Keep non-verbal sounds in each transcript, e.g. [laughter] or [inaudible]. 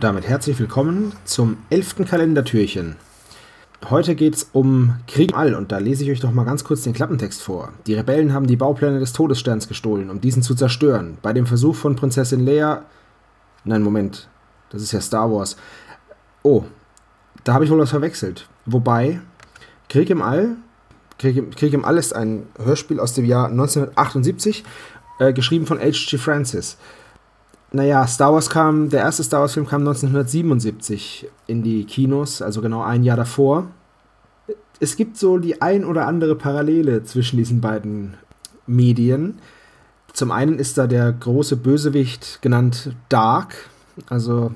Und damit herzlich willkommen zum elften Kalendertürchen. Heute geht es um Krieg im All und da lese ich euch doch mal ganz kurz den Klappentext vor. Die Rebellen haben die Baupläne des Todessterns gestohlen, um diesen zu zerstören. Bei dem Versuch von Prinzessin Leia. Nein, Moment. Das ist ja Star Wars. Oh, da habe ich wohl was verwechselt. Wobei, Krieg im All. Krieg im, Krieg im All ist ein Hörspiel aus dem Jahr 1978, äh, geschrieben von H.G. Francis naja, Star Wars kam, der erste Star Wars-Film kam 1977 in die Kinos, also genau ein Jahr davor. Es gibt so die ein oder andere Parallele zwischen diesen beiden Medien. Zum einen ist da der große Bösewicht genannt Dark, also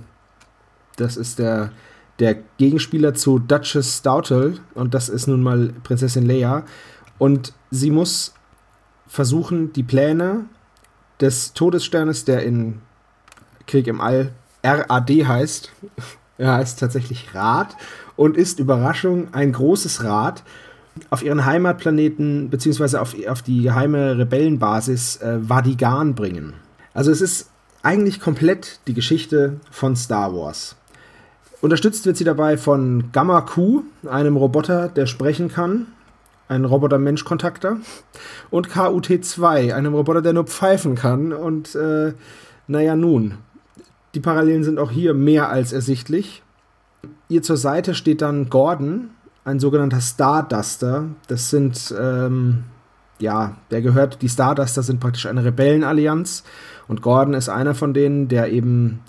das ist der, der Gegenspieler zu Duchess Stoutle und das ist nun mal Prinzessin Leia. Und sie muss versuchen, die Pläne des Todessternes, der in Krieg im All RAD heißt. [laughs] Er heißt tatsächlich Rad und ist Überraschung ein großes Rad auf ihren Heimatplaneten beziehungsweise auf, auf die geheime Rebellenbasis äh, Vadigan bringen. Also es ist eigentlich komplett die Geschichte von Star Wars. Unterstützt wird sie dabei von Gamma Q, einem Roboter, der sprechen kann, ein Roboter-Mensch-Kontakter, und KUT-2, einem Roboter, der nur pfeifen kann. Und äh, naja, nun, die Parallelen sind auch hier mehr als ersichtlich. Ihr zur Seite steht dann Gordon, ein sogenannter Starduster. Das sind, ähm, ja, der gehört, die Starduster sind praktisch eine Rebellenallianz. Und Gordon ist einer von denen, der eben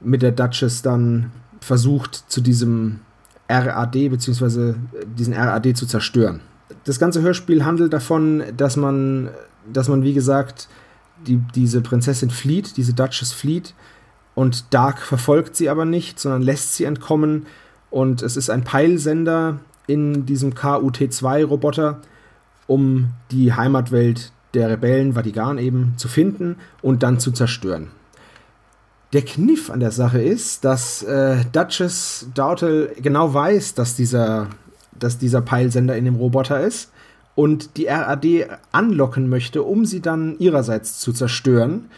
mit der Duchess dann versucht, zu diesem RAD bzw. diesen RAD zu zerstören. Das ganze Hörspiel handelt davon, dass man, dass man wie gesagt, die, diese Prinzessin flieht, diese Duchess flieht und Dark verfolgt sie aber nicht, sondern lässt sie entkommen. Und es ist ein Peilsender in diesem KUT-2-Roboter, um die Heimatwelt der Rebellen, Vatikan eben, zu finden und dann zu zerstören. Der Kniff an der Sache ist, dass äh, Duchess Dautel genau weiß, dass dieser, dass dieser Peilsender in dem Roboter ist und die RAD anlocken möchte, um sie dann ihrerseits zu zerstören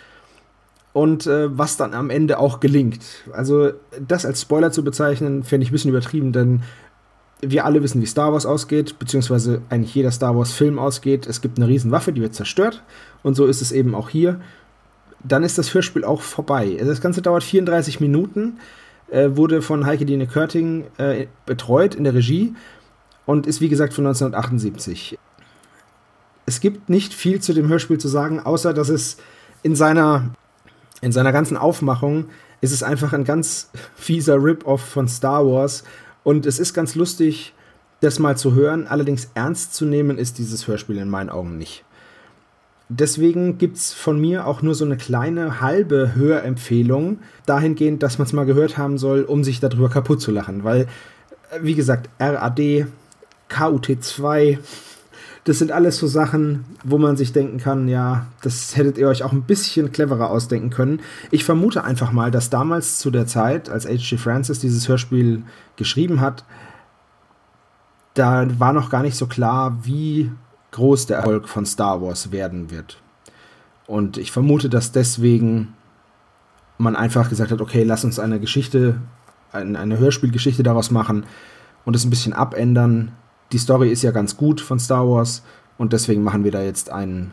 und äh, was dann am Ende auch gelingt. Also das als Spoiler zu bezeichnen, finde ich ein bisschen übertrieben, denn wir alle wissen, wie Star Wars ausgeht, beziehungsweise eigentlich jeder Star Wars-Film ausgeht. Es gibt eine Riesenwaffe, die wird zerstört und so ist es eben auch hier. Dann ist das Hörspiel auch vorbei. Also das Ganze dauert 34 Minuten, äh, wurde von Heike Dine Körting äh, betreut in der Regie und ist wie gesagt von 1978. Es gibt nicht viel zu dem Hörspiel zu sagen, außer dass es in seiner in seiner ganzen Aufmachung ist es einfach ein ganz fieser Rip-Off von Star Wars. Und es ist ganz lustig, das mal zu hören. Allerdings ernst zu nehmen ist dieses Hörspiel in meinen Augen nicht. Deswegen gibt es von mir auch nur so eine kleine halbe Hörempfehlung, dahingehend, dass man es mal gehört haben soll, um sich darüber kaputt zu lachen. Weil, äh, wie gesagt, RAD, KUT2, das sind alles so Sachen, wo man sich denken kann, ja, das hättet ihr euch auch ein bisschen cleverer ausdenken können. Ich vermute einfach mal, dass damals zu der Zeit, als H.G. Francis dieses Hörspiel geschrieben hat, da war noch gar nicht so klar, wie groß der Erfolg von Star Wars werden wird. Und ich vermute, dass deswegen man einfach gesagt hat, okay, lass uns eine Geschichte, eine Hörspielgeschichte daraus machen und es ein bisschen abändern, die Story ist ja ganz gut von Star Wars und deswegen machen wir da jetzt ein,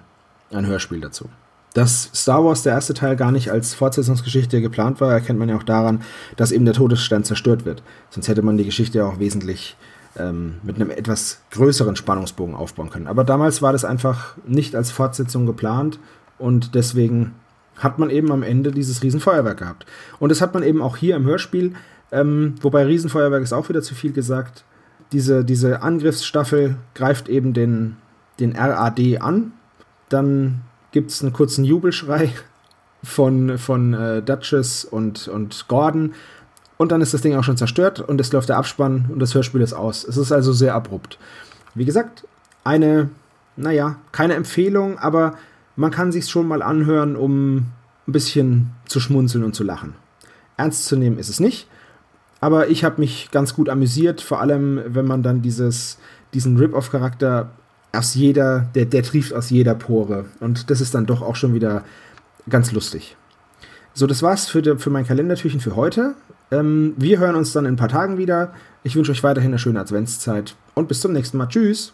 ein Hörspiel dazu. Dass Star Wars der erste Teil gar nicht als Fortsetzungsgeschichte geplant war, erkennt man ja auch daran, dass eben der Todesstern zerstört wird. Sonst hätte man die Geschichte ja auch wesentlich ähm, mit einem etwas größeren Spannungsbogen aufbauen können. Aber damals war das einfach nicht als Fortsetzung geplant und deswegen hat man eben am Ende dieses Riesenfeuerwerk gehabt. Und das hat man eben auch hier im Hörspiel, ähm, wobei Riesenfeuerwerk ist auch wieder zu viel gesagt diese, diese Angriffsstaffel greift eben den, den RAD an. Dann gibt es einen kurzen Jubelschrei [laughs] von, von äh, Duchess und, und Gordon. und dann ist das Ding auch schon zerstört und es läuft der Abspann und das Hörspiel ist aus. Es ist also sehr abrupt. Wie gesagt, eine, naja, keine Empfehlung, aber man kann sich schon mal anhören, um ein bisschen zu schmunzeln und zu lachen. Ernst zu nehmen ist es nicht, aber ich habe mich ganz gut amüsiert, vor allem wenn man dann dieses, diesen Rip-Off-Charakter aus jeder, der, der trieft aus jeder Pore. Und das ist dann doch auch schon wieder ganz lustig. So, das war's für, de, für mein Kalendertürchen für heute. Ähm, wir hören uns dann in ein paar Tagen wieder. Ich wünsche euch weiterhin eine schöne Adventszeit und bis zum nächsten Mal. Tschüss.